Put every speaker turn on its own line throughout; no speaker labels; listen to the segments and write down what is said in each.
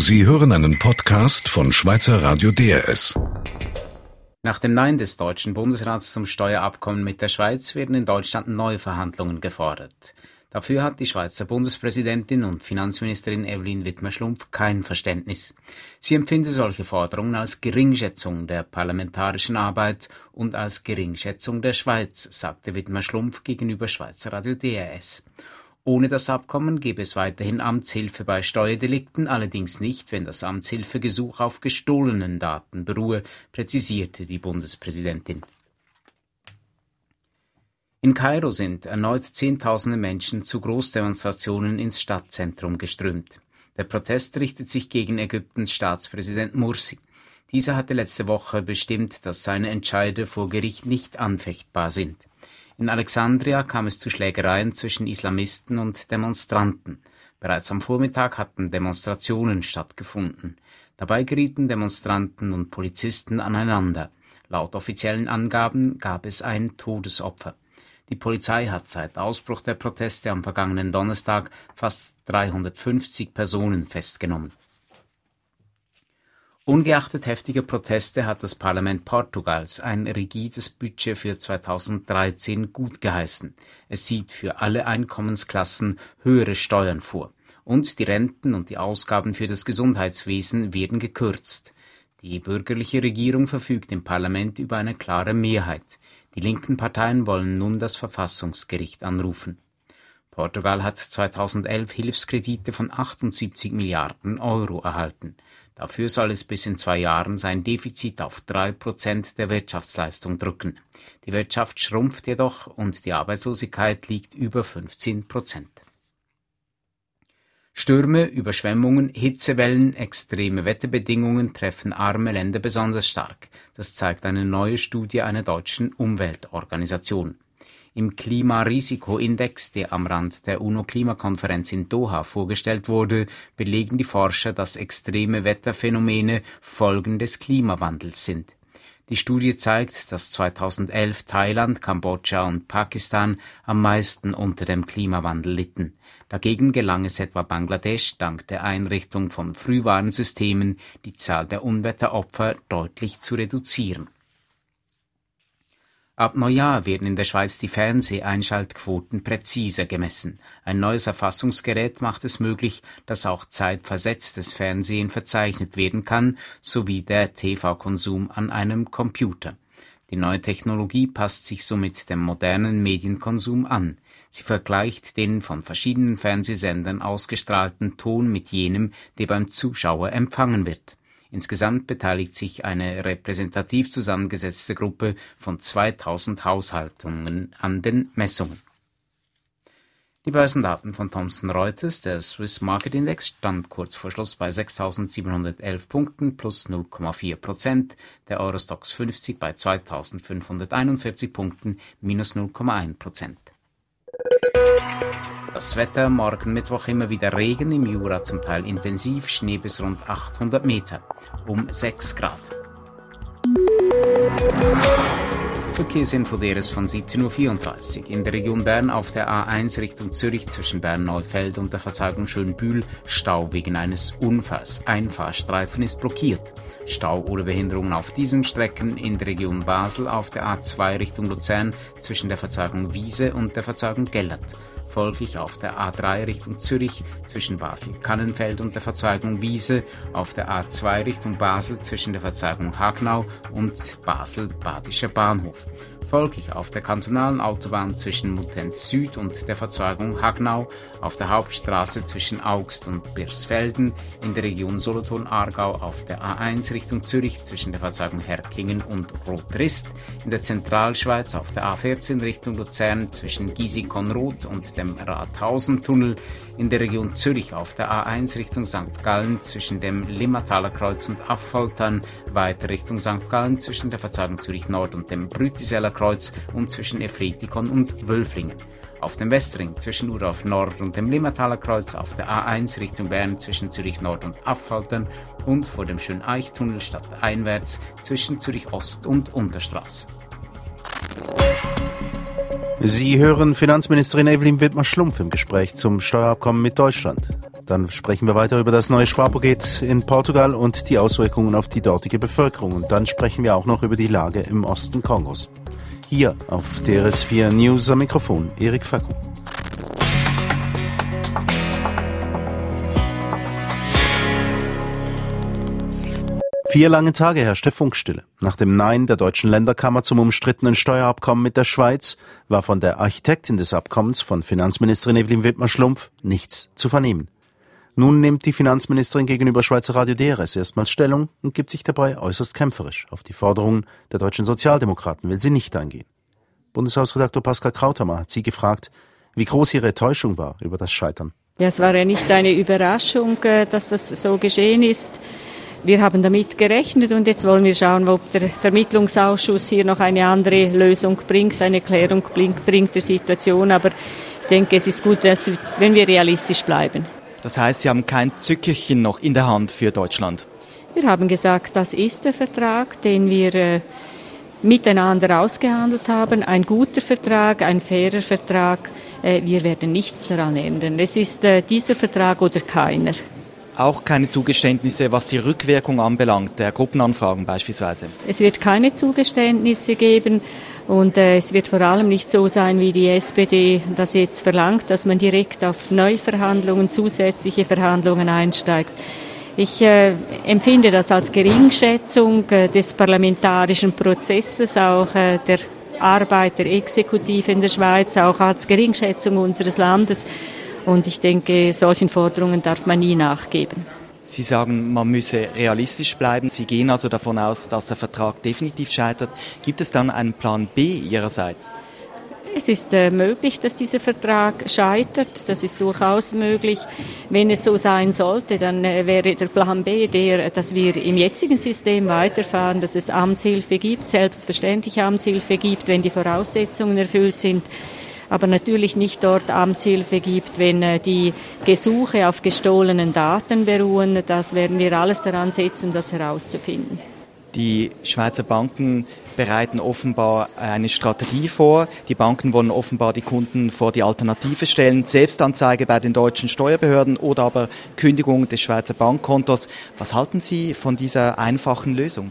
Sie hören einen Podcast von Schweizer Radio DRS.
Nach dem Nein des deutschen Bundesrats zum Steuerabkommen mit der Schweiz werden in Deutschland neue Verhandlungen gefordert. Dafür hat die Schweizer Bundespräsidentin und Finanzministerin Evelyn Wittmer-Schlumpf kein Verständnis. Sie empfinde solche Forderungen als Geringschätzung der parlamentarischen Arbeit und als Geringschätzung der Schweiz, sagte Wittmer-Schlumpf gegenüber Schweizer Radio DRS. Ohne das Abkommen gäbe es weiterhin Amtshilfe bei Steuerdelikten, allerdings nicht, wenn das Amtshilfegesuch auf gestohlenen Daten beruhe, präzisierte die Bundespräsidentin. In Kairo sind erneut Zehntausende Menschen zu Großdemonstrationen ins Stadtzentrum geströmt. Der Protest richtet sich gegen Ägyptens Staatspräsident Mursi. Dieser hatte letzte Woche bestimmt, dass seine Entscheide vor Gericht nicht anfechtbar sind. In Alexandria kam es zu Schlägereien zwischen Islamisten und Demonstranten. Bereits am Vormittag hatten Demonstrationen stattgefunden. Dabei gerieten Demonstranten und Polizisten aneinander. Laut offiziellen Angaben gab es ein Todesopfer. Die Polizei hat seit Ausbruch der Proteste am vergangenen Donnerstag fast 350 Personen festgenommen. Ungeachtet heftiger Proteste hat das Parlament Portugals ein rigides Budget für 2013 gutgeheißen. Es sieht für alle Einkommensklassen höhere Steuern vor. Und die Renten und die Ausgaben für das Gesundheitswesen werden gekürzt. Die bürgerliche Regierung verfügt im Parlament über eine klare Mehrheit. Die linken Parteien wollen nun das Verfassungsgericht anrufen. Portugal hat 2011 Hilfskredite von 78 Milliarden Euro erhalten. Dafür soll es bis in zwei Jahren sein Defizit auf drei Prozent der Wirtschaftsleistung drücken. Die Wirtschaft schrumpft jedoch und die Arbeitslosigkeit liegt über 15 Prozent. Stürme, Überschwemmungen, Hitzewellen, extreme Wetterbedingungen treffen arme Länder besonders stark. Das zeigt eine neue Studie einer deutschen Umweltorganisation. Im Klimarisikoindex, der am Rand der UNO-Klimakonferenz in Doha vorgestellt wurde, belegen die Forscher, dass extreme Wetterphänomene Folgen des Klimawandels sind. Die Studie zeigt, dass 2011 Thailand, Kambodscha und Pakistan am meisten unter dem Klimawandel litten. Dagegen gelang es etwa Bangladesch dank der Einrichtung von Frühwarnsystemen, die Zahl der Unwetteropfer deutlich zu reduzieren Ab Neujahr werden in der Schweiz die Fernseheinschaltquoten präziser gemessen. Ein neues Erfassungsgerät macht es möglich, dass auch zeitversetztes Fernsehen verzeichnet werden kann, sowie der TV-Konsum an einem Computer. Die neue Technologie passt sich somit dem modernen Medienkonsum an. Sie vergleicht den von verschiedenen Fernsehsendern ausgestrahlten Ton mit jenem, der beim Zuschauer empfangen wird Insgesamt beteiligt sich eine repräsentativ zusammengesetzte Gruppe von 2000 Haushaltungen an den Messungen. Die Börsendaten von Thomson Reuters, der Swiss Market Index, stand kurz vor Schluss bei 6.711 Punkten plus 0,4 Prozent, der Eurostox 50 bei 2.541 Punkten minus 0,1 Prozent. Das Wetter, morgen Mittwoch immer wieder Regen, im Jura zum Teil intensiv, Schnee bis rund 800 Meter, um 6 Grad. Verkehrsinfo deres von 17.34 Uhr. In der Region Bern auf der A1 Richtung Zürich zwischen Bern-Neufeld und der Verzeihung Schönbühl Stau wegen eines Unfalls. Ein Fahrstreifen ist blockiert. Stau oder Behinderungen auf diesen Strecken in der Region Basel auf der A2 Richtung Luzern zwischen der Verzeigung Wiese und der Verzeigung Gellert folglich auf der A3 Richtung Zürich zwischen Basel-Kannenfeld und der Verzweigung Wiese, auf der A2 Richtung Basel zwischen der Verzweigung Hagnau und Basel-Badischer Bahnhof folglich auf der kantonalen Autobahn zwischen Muttenz Süd und der Verzweigung Hagnau, auf der Hauptstraße zwischen Augst und Birsfelden, in der Region Solothurn-Aargau auf der A1 Richtung Zürich zwischen der Verzweigung Herkingen und Rotrist, in der Zentralschweiz auf der A14 Richtung Luzern zwischen Giesig-Konroth und dem Rathausentunnel, in der Region Zürich auf der A1 Richtung St. Gallen zwischen dem Limmataler Kreuz und Affoltern, weiter Richtung St. Gallen zwischen der Verzweigung Zürich Nord und dem Brütiseller Kreuz und zwischen Efretikon und Wölflingen. Auf dem Westring zwischen Urauf Nord und dem Limmataler Kreuz, auf der A1 Richtung Bern zwischen Zürich Nord und Affaltern und vor dem Schöneichtunnel stadteinwärts zwischen Zürich Ost und Unterstraße.
Sie hören Finanzministerin Evelyn Wittmer-Schlumpf im Gespräch zum Steuerabkommen mit Deutschland. Dann sprechen wir weiter über das neue Sparpaket in Portugal und die Auswirkungen auf die dortige Bevölkerung. Und dann sprechen wir auch noch über die Lage im Osten Kongos. Hier auf DRS4 News am Mikrofon Erik Faku. Vier lange Tage herrschte Funkstille. Nach dem Nein der deutschen Länderkammer zum umstrittenen Steuerabkommen mit der Schweiz war von der Architektin des Abkommens, von Finanzministerin Evelyn Wittmer-Schlumpf, nichts zu vernehmen. Nun nimmt die Finanzministerin gegenüber Schweizer Radio DRS erstmals Stellung und gibt sich dabei äußerst kämpferisch. Auf die Forderungen der deutschen Sozialdemokraten will sie nicht eingehen. Bundeshausredaktor Pascal Krauthammer hat sie gefragt, wie groß ihre Enttäuschung war über das Scheitern.
Ja, es war ja nicht eine Überraschung, äh, dass das so geschehen ist. Wir haben damit gerechnet und jetzt wollen wir schauen, ob der Vermittlungsausschuss hier noch eine andere Lösung bringt, eine Klärung bringt der Situation. Aber ich denke, es ist gut, wenn wir realistisch bleiben.
Das heißt, Sie haben kein Zückerchen noch in der Hand für Deutschland?
Wir haben gesagt, das ist der Vertrag, den wir äh, miteinander ausgehandelt haben. Ein guter Vertrag, ein fairer Vertrag. Äh, wir werden nichts daran ändern. Es ist äh, dieser Vertrag oder keiner
auch keine Zugeständnisse, was die Rückwirkung anbelangt, der Gruppenanfragen beispielsweise?
Es wird keine Zugeständnisse geben. Und äh, es wird vor allem nicht so sein, wie die SPD das jetzt verlangt, dass man direkt auf Neuverhandlungen, zusätzliche Verhandlungen einsteigt. Ich äh, empfinde das als Geringschätzung äh, des parlamentarischen Prozesses, auch äh, der Arbeit der Exekutive in der Schweiz, auch als Geringschätzung unseres Landes. Und ich denke, solchen Forderungen darf man nie nachgeben.
Sie sagen, man müsse realistisch bleiben. Sie gehen also davon aus, dass der Vertrag definitiv scheitert. Gibt es dann einen Plan B Ihrerseits?
Es ist äh, möglich, dass dieser Vertrag scheitert. Das ist durchaus möglich. Wenn es so sein sollte, dann äh, wäre der Plan B der, dass wir im jetzigen System weiterfahren, dass es Amtshilfe gibt, selbstverständlich Amtshilfe gibt, wenn die Voraussetzungen erfüllt sind aber natürlich nicht dort Amtshilfe gibt, wenn äh, die Gesuche auf gestohlenen Daten beruhen. Das werden wir alles daran setzen, das herauszufinden.
Die Schweizer Banken bereiten offenbar eine Strategie vor. Die Banken wollen offenbar die Kunden vor die Alternative stellen. Selbstanzeige bei den deutschen Steuerbehörden oder aber Kündigung des Schweizer Bankkontos. Was halten Sie von dieser einfachen Lösung?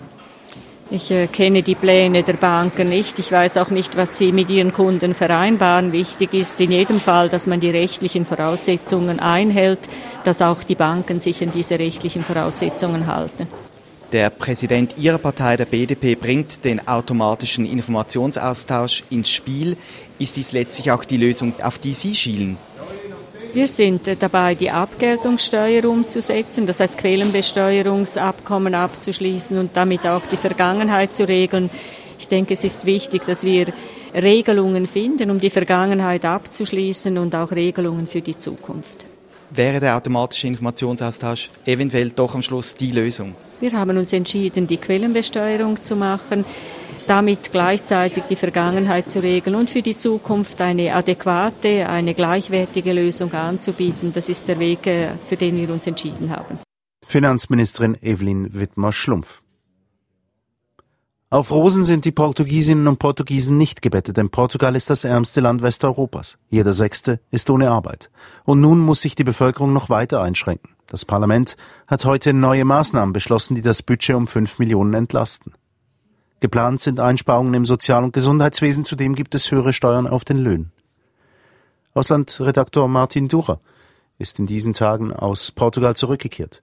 Ich äh, kenne die Pläne der Banken nicht. Ich weiß auch nicht, was sie mit ihren Kunden vereinbaren. Wichtig ist in jedem Fall, dass man die rechtlichen Voraussetzungen einhält, dass auch die Banken sich an diese rechtlichen Voraussetzungen halten.
Der Präsident Ihrer Partei, der BDP, bringt den automatischen Informationsaustausch ins Spiel. Ist dies letztlich auch die Lösung, auf die Sie schielen?
Wir sind dabei, die Abgeltungssteuer umzusetzen, das heißt Quellenbesteuerungsabkommen abzuschließen und damit auch die Vergangenheit zu regeln. Ich denke, es ist wichtig, dass wir Regelungen finden, um die Vergangenheit abzuschließen und auch Regelungen für die Zukunft.
Wäre der automatische Informationsaustausch eventuell doch am Schluss die Lösung?
Wir haben uns entschieden, die Quellenbesteuerung zu machen damit gleichzeitig die Vergangenheit zu regeln und für die Zukunft eine adäquate, eine gleichwertige Lösung anzubieten. Das ist der Weg, äh, für den wir uns entschieden haben.
Finanzministerin Evelyn Wittmer-Schlumpf. Auf Rosen sind die Portugiesinnen und Portugiesen nicht gebettet, denn Portugal ist das ärmste Land Westeuropas. Jeder Sechste ist ohne Arbeit. Und nun muss sich die Bevölkerung noch weiter einschränken. Das Parlament hat heute neue Maßnahmen beschlossen, die das Budget um fünf Millionen entlasten. Geplant sind Einsparungen im Sozial- und Gesundheitswesen, zudem gibt es höhere Steuern auf den Löhnen. Auslandredaktor Martin Ducher ist in diesen Tagen aus Portugal zurückgekehrt.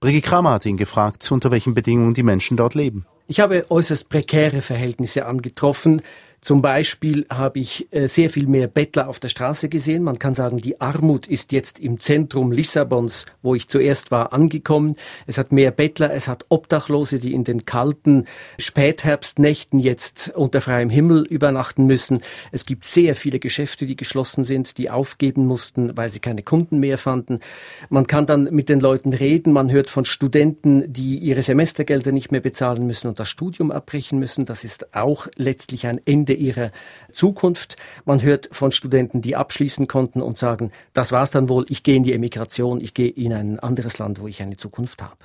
Brigitte Kramer hat ihn gefragt, unter welchen Bedingungen die Menschen dort leben.
Ich habe äußerst prekäre Verhältnisse angetroffen. Zum Beispiel habe ich äh, sehr viel mehr Bettler auf der Straße gesehen. Man kann sagen, die Armut ist jetzt im Zentrum Lissabons, wo ich zuerst war, angekommen. Es hat mehr Bettler, es hat Obdachlose, die in den kalten Spätherbstnächten jetzt unter freiem Himmel übernachten müssen. Es gibt sehr viele Geschäfte, die geschlossen sind, die aufgeben mussten, weil sie keine Kunden mehr fanden. Man kann dann mit den Leuten reden. Man hört von Studenten, die ihre Semestergelder nicht mehr bezahlen müssen und das Studium abbrechen müssen. Das ist auch letztlich ein Ende Ende ihrer Zukunft. Man hört von Studenten, die abschließen konnten und sagen, das war's dann wohl, ich gehe in die Emigration, ich gehe in ein anderes Land, wo ich eine Zukunft habe.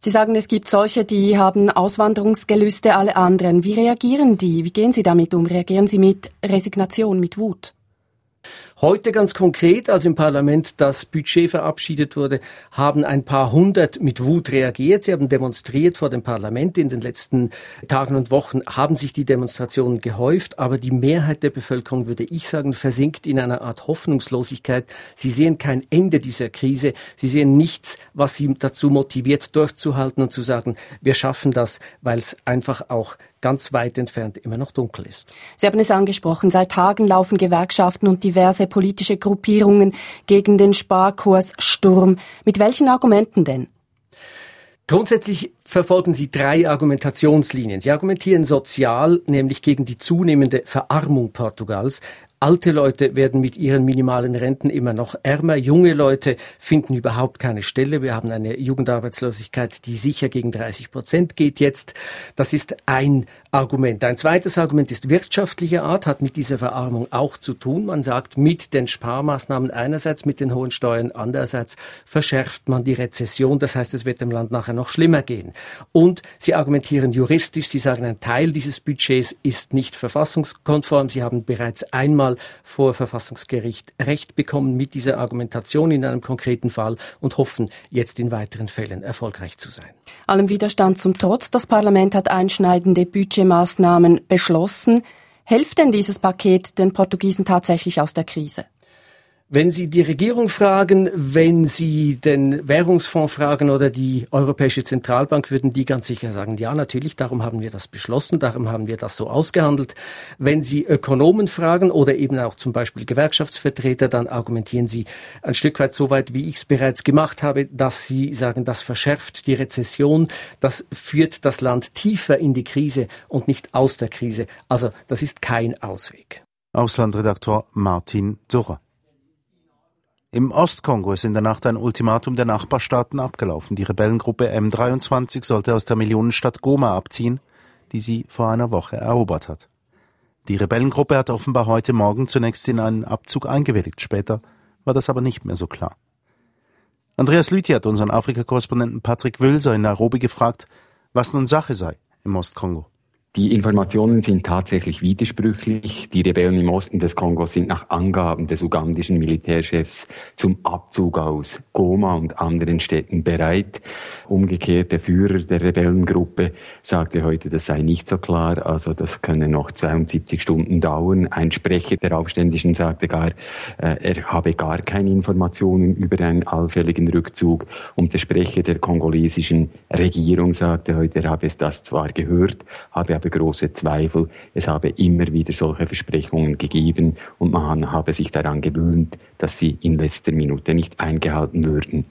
Sie sagen, es gibt solche, die haben Auswanderungsgelüste, alle anderen. Wie reagieren die? Wie gehen Sie damit um? Reagieren Sie mit Resignation, mit Wut?
Heute ganz konkret, als im Parlament das Budget verabschiedet wurde, haben ein paar hundert mit Wut reagiert. Sie haben demonstriert vor dem Parlament. In den letzten Tagen und Wochen haben sich die Demonstrationen gehäuft, aber die Mehrheit der Bevölkerung, würde ich sagen, versinkt in einer Art Hoffnungslosigkeit. Sie sehen kein Ende dieser Krise. Sie sehen nichts, was sie dazu motiviert, durchzuhalten und zu sagen, wir schaffen das, weil es einfach auch ganz weit entfernt immer noch dunkel ist.
Sie haben es angesprochen, seit Tagen laufen Gewerkschaften und diverse politische Gruppierungen gegen den Sparkurssturm. Mit welchen Argumenten denn?
Grundsätzlich verfolgen sie drei Argumentationslinien. Sie argumentieren sozial, nämlich gegen die zunehmende Verarmung Portugals. Alte Leute werden mit ihren minimalen Renten immer noch ärmer. Junge Leute finden überhaupt keine Stelle. Wir haben eine Jugendarbeitslosigkeit, die sicher gegen 30 Prozent geht jetzt. Das ist ein Argument. Ein zweites Argument ist wirtschaftlicher Art, hat mit dieser Verarmung auch zu tun. Man sagt, mit den Sparmaßnahmen einerseits, mit den hohen Steuern andererseits verschärft man die Rezession. Das heißt, es wird dem Land nachher noch schlimmer gehen. Und sie argumentieren juristisch. Sie sagen, ein Teil dieses Budgets ist nicht verfassungskonform. Sie haben bereits einmal vor Verfassungsgericht Recht bekommen mit dieser Argumentation in einem konkreten Fall und hoffen, jetzt in weiteren Fällen erfolgreich zu sein.
Allem Widerstand zum Trotz, das Parlament hat einschneidende Budgetmaßnahmen beschlossen. Hilft denn dieses Paket den Portugiesen tatsächlich aus der Krise?
Wenn Sie die Regierung fragen, wenn Sie den Währungsfonds fragen oder die Europäische Zentralbank, würden die ganz sicher sagen, ja, natürlich, darum haben wir das beschlossen, darum haben wir das so ausgehandelt. Wenn Sie Ökonomen fragen oder eben auch zum Beispiel Gewerkschaftsvertreter, dann argumentieren Sie ein Stück weit so weit, wie ich es bereits gemacht habe, dass Sie sagen, das verschärft die Rezession, das führt das Land tiefer in die Krise und nicht aus der Krise. Also, das ist kein Ausweg.
Auslandredaktor Martin Durrer. Im Ostkongo ist in der Nacht ein Ultimatum der Nachbarstaaten abgelaufen. Die Rebellengruppe M23 sollte aus der Millionenstadt Goma abziehen, die sie vor einer Woche erobert hat. Die Rebellengruppe hat offenbar heute Morgen zunächst in einen Abzug eingewilligt. Später war das aber nicht mehr so klar. Andreas Lüthi hat unseren Afrika-Korrespondenten Patrick Wülser in Nairobi gefragt, was nun Sache sei im Ostkongo.
Die Informationen sind tatsächlich widersprüchlich. Die Rebellen im Osten des Kongos sind nach Angaben des ugandischen Militärchefs zum Abzug aus Goma und anderen Städten bereit. Umgekehrt, der Führer der Rebellengruppe sagte heute, das sei nicht so klar. Also das könne noch 72 Stunden dauern. Ein Sprecher der Aufständischen sagte gar, äh, er habe gar keine Informationen über einen allfälligen Rückzug. Und der Sprecher der kongolesischen Regierung sagte heute, er habe das zwar gehört, habe habe große Zweifel. Es habe immer wieder solche Versprechungen gegeben und man habe sich daran gewöhnt, dass sie in letzter Minute nicht eingehalten würden.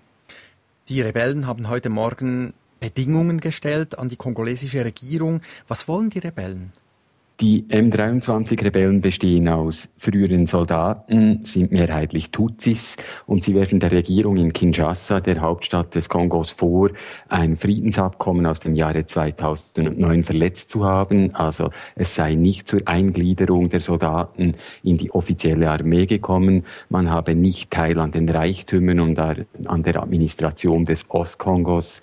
Die Rebellen haben heute Morgen Bedingungen gestellt an die kongolesische Regierung. Was wollen die Rebellen?
Die M23-Rebellen bestehen aus früheren Soldaten, sind mehrheitlich Tutsis und sie werfen der Regierung in Kinshasa, der Hauptstadt des Kongos, vor, ein Friedensabkommen aus dem Jahre 2009 verletzt zu haben. Also es sei nicht zur Eingliederung der Soldaten in die offizielle Armee gekommen. Man habe nicht Teil an den Reichtümern und an der Administration des Ostkongos.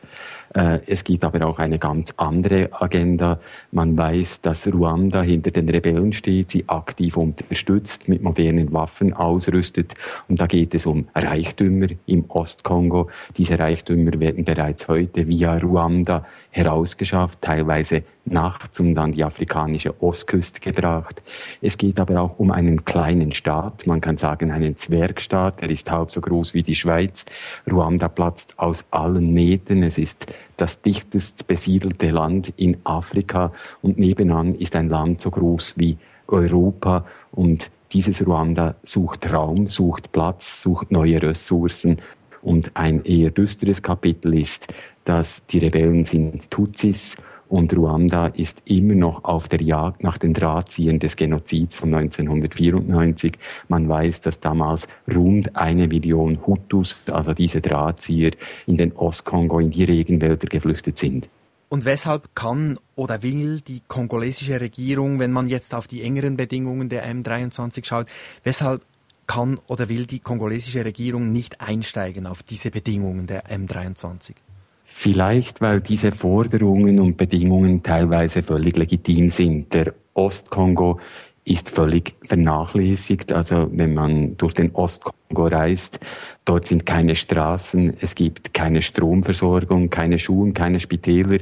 Äh, es gibt aber auch eine ganz andere Agenda. Man weiß, dass Ruanda hinter den Rebellen steht, sie aktiv unterstützt, mit modernen Waffen ausrüstet. Und da geht es um Reichtümer im Ostkongo. Diese Reichtümer werden bereits heute via Ruanda herausgeschafft, teilweise nachts und an die afrikanische Ostküste gebracht. Es geht aber auch um einen kleinen Staat, man kann sagen einen Zwergstaat, der ist halb so groß wie die Schweiz. Ruanda platzt aus allen Nähten, es ist das dichtest besiedelte Land in Afrika und nebenan ist ein Land so groß wie Europa und dieses Ruanda sucht Raum, sucht Platz, sucht neue Ressourcen und ein eher düsteres Kapitel ist, dass die Rebellen sind Tutsis und Ruanda ist immer noch auf der Jagd nach den Drahtziehern des Genozids von 1994. Man weiß, dass damals rund eine Million Hutus, also diese Drahtzieher, in den Ostkongo, in die Regenwälder geflüchtet sind.
Und weshalb kann oder will die kongolesische Regierung, wenn man jetzt auf die engeren Bedingungen der M23 schaut, weshalb kann oder will die kongolesische Regierung nicht einsteigen auf diese Bedingungen der M23?
Vielleicht, weil diese Forderungen und Bedingungen teilweise völlig legitim sind. Der Ostkongo ist völlig vernachlässigt. Also wenn man durch den Ostkongo reist, dort sind keine Straßen, es gibt keine Stromversorgung, keine Schulen, keine Spitäler.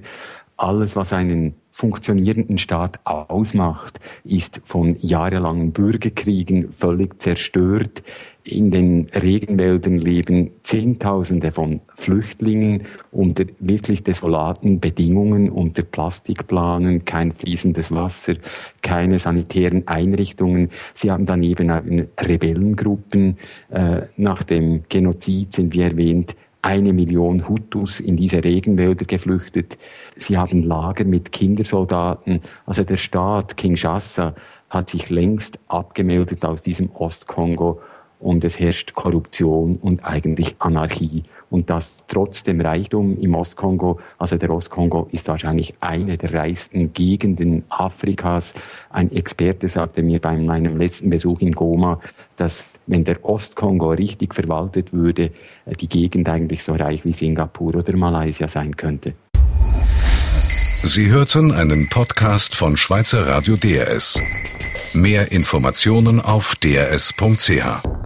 Alles, was einen funktionierenden Staat ausmacht, ist von jahrelangen Bürgerkriegen völlig zerstört. In den Regenwäldern leben Zehntausende von Flüchtlingen unter wirklich desolaten Bedingungen, unter Plastikplanen, kein fließendes Wasser, keine sanitären Einrichtungen. Sie haben daneben Rebellengruppen. Äh, nach dem Genozid sind, wie erwähnt, eine Million Hutus in diese Regenwälder geflüchtet. Sie haben Lager mit Kindersoldaten. Also der Staat Kinshasa hat sich längst abgemeldet aus diesem Ostkongo und es herrscht Korruption und eigentlich Anarchie. Und das trotz dem Reichtum im Ostkongo, also der Ostkongo ist wahrscheinlich eine der reichsten Gegenden Afrikas. Ein Experte sagte mir bei meinem letzten Besuch in Goma, dass wenn der Ostkongo richtig verwaltet würde, die Gegend eigentlich so reich wie Singapur oder Malaysia sein könnte.
Sie hörten einen Podcast von Schweizer Radio DRS. Mehr Informationen auf drs.ch.